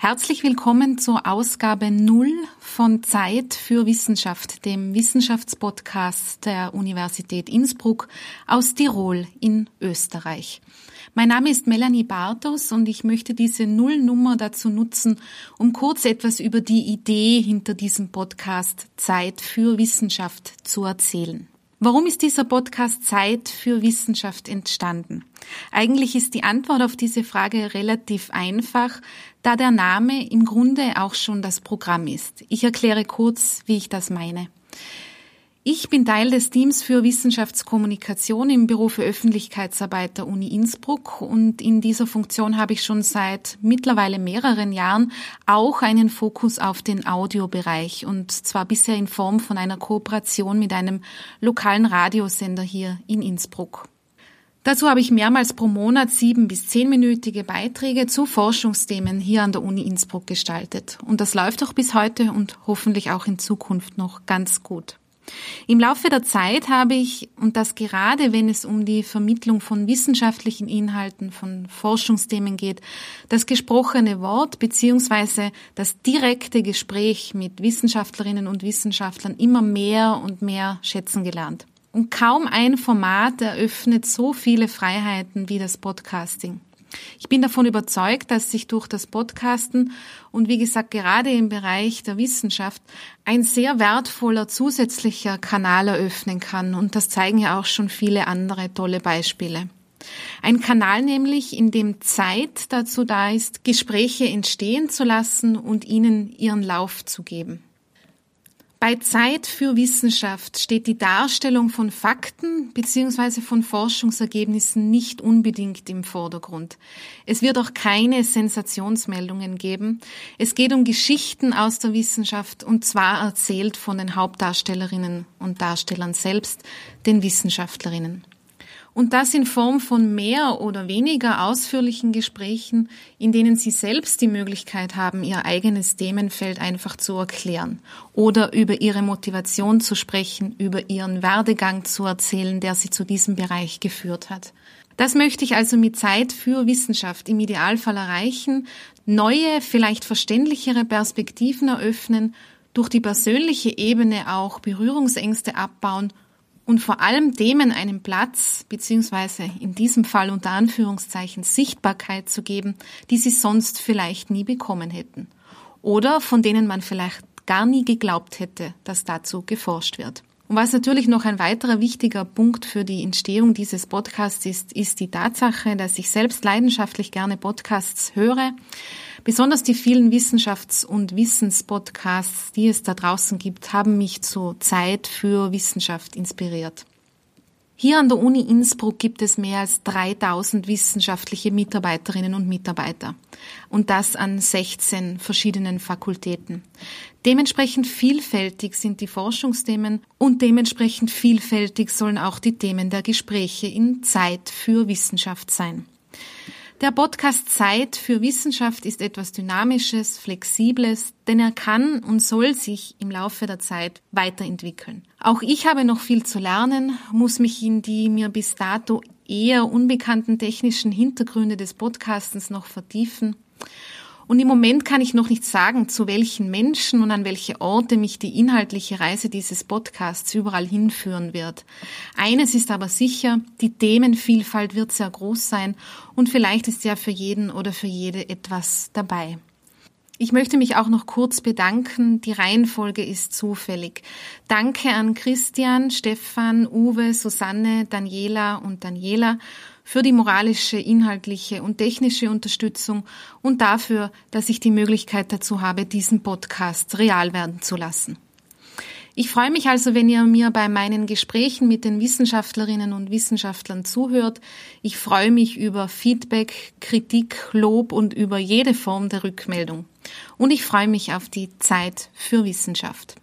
Herzlich willkommen zur Ausgabe 0 von Zeit für Wissenschaft, dem Wissenschaftspodcast der Universität Innsbruck aus Tirol in Österreich. Mein Name ist Melanie Bartos und ich möchte diese Nullnummer dazu nutzen, um kurz etwas über die Idee hinter diesem Podcast Zeit für Wissenschaft zu erzählen. Warum ist dieser Podcast Zeit für Wissenschaft entstanden? Eigentlich ist die Antwort auf diese Frage relativ einfach, da der Name im Grunde auch schon das Programm ist. Ich erkläre kurz, wie ich das meine. Ich bin Teil des Teams für Wissenschaftskommunikation im Büro für Öffentlichkeitsarbeit der Uni Innsbruck und in dieser Funktion habe ich schon seit mittlerweile mehreren Jahren auch einen Fokus auf den Audiobereich und zwar bisher in Form von einer Kooperation mit einem lokalen Radiosender hier in Innsbruck. Dazu habe ich mehrmals pro Monat sieben bis zehnminütige Beiträge zu Forschungsthemen hier an der Uni Innsbruck gestaltet. Und das läuft auch bis heute und hoffentlich auch in Zukunft noch ganz gut. Im Laufe der Zeit habe ich, und das gerade wenn es um die Vermittlung von wissenschaftlichen Inhalten, von Forschungsthemen geht, das gesprochene Wort beziehungsweise das direkte Gespräch mit Wissenschaftlerinnen und Wissenschaftlern immer mehr und mehr schätzen gelernt. Und kaum ein Format eröffnet so viele Freiheiten wie das Podcasting. Ich bin davon überzeugt, dass sich durch das Podcasten und wie gesagt gerade im Bereich der Wissenschaft ein sehr wertvoller zusätzlicher Kanal eröffnen kann und das zeigen ja auch schon viele andere tolle Beispiele. Ein Kanal nämlich, in dem Zeit dazu da ist, Gespräche entstehen zu lassen und ihnen ihren Lauf zu geben. Bei Zeit für Wissenschaft steht die Darstellung von Fakten bzw. von Forschungsergebnissen nicht unbedingt im Vordergrund. Es wird auch keine Sensationsmeldungen geben. Es geht um Geschichten aus der Wissenschaft und zwar erzählt von den Hauptdarstellerinnen und Darstellern selbst, den Wissenschaftlerinnen und das in Form von mehr oder weniger ausführlichen Gesprächen, in denen Sie selbst die Möglichkeit haben, Ihr eigenes Themenfeld einfach zu erklären oder über Ihre Motivation zu sprechen, über Ihren Werdegang zu erzählen, der Sie zu diesem Bereich geführt hat. Das möchte ich also mit Zeit für Wissenschaft im Idealfall erreichen, neue, vielleicht verständlichere Perspektiven eröffnen, durch die persönliche Ebene auch Berührungsängste abbauen und vor allem Themen einen Platz beziehungsweise in diesem Fall unter Anführungszeichen Sichtbarkeit zu geben, die sie sonst vielleicht nie bekommen hätten oder von denen man vielleicht gar nie geglaubt hätte, dass dazu geforscht wird. Und was natürlich noch ein weiterer wichtiger Punkt für die Entstehung dieses Podcasts ist, ist die Tatsache, dass ich selbst leidenschaftlich gerne Podcasts höre Besonders die vielen Wissenschafts- und Wissenspodcasts, die es da draußen gibt, haben mich zu Zeit für Wissenschaft inspiriert. Hier an der Uni Innsbruck gibt es mehr als 3000 wissenschaftliche Mitarbeiterinnen und Mitarbeiter und das an 16 verschiedenen Fakultäten. Dementsprechend vielfältig sind die Forschungsthemen und dementsprechend vielfältig sollen auch die Themen der Gespräche in Zeit für Wissenschaft sein. Der Podcast Zeit für Wissenschaft ist etwas Dynamisches, Flexibles, denn er kann und soll sich im Laufe der Zeit weiterentwickeln. Auch ich habe noch viel zu lernen, muss mich in die mir bis dato eher unbekannten technischen Hintergründe des Podcastens noch vertiefen und im Moment kann ich noch nicht sagen, zu welchen Menschen und an welche Orte mich die inhaltliche Reise dieses Podcasts überall hinführen wird. Eines ist aber sicher, die Themenvielfalt wird sehr groß sein und vielleicht ist ja für jeden oder für jede etwas dabei. Ich möchte mich auch noch kurz bedanken. Die Reihenfolge ist zufällig. Danke an Christian, Stefan, Uwe, Susanne, Daniela und Daniela für die moralische, inhaltliche und technische Unterstützung und dafür, dass ich die Möglichkeit dazu habe, diesen Podcast real werden zu lassen. Ich freue mich also, wenn ihr mir bei meinen Gesprächen mit den Wissenschaftlerinnen und Wissenschaftlern zuhört. Ich freue mich über Feedback, Kritik, Lob und über jede Form der Rückmeldung. Und ich freue mich auf die Zeit für Wissenschaft.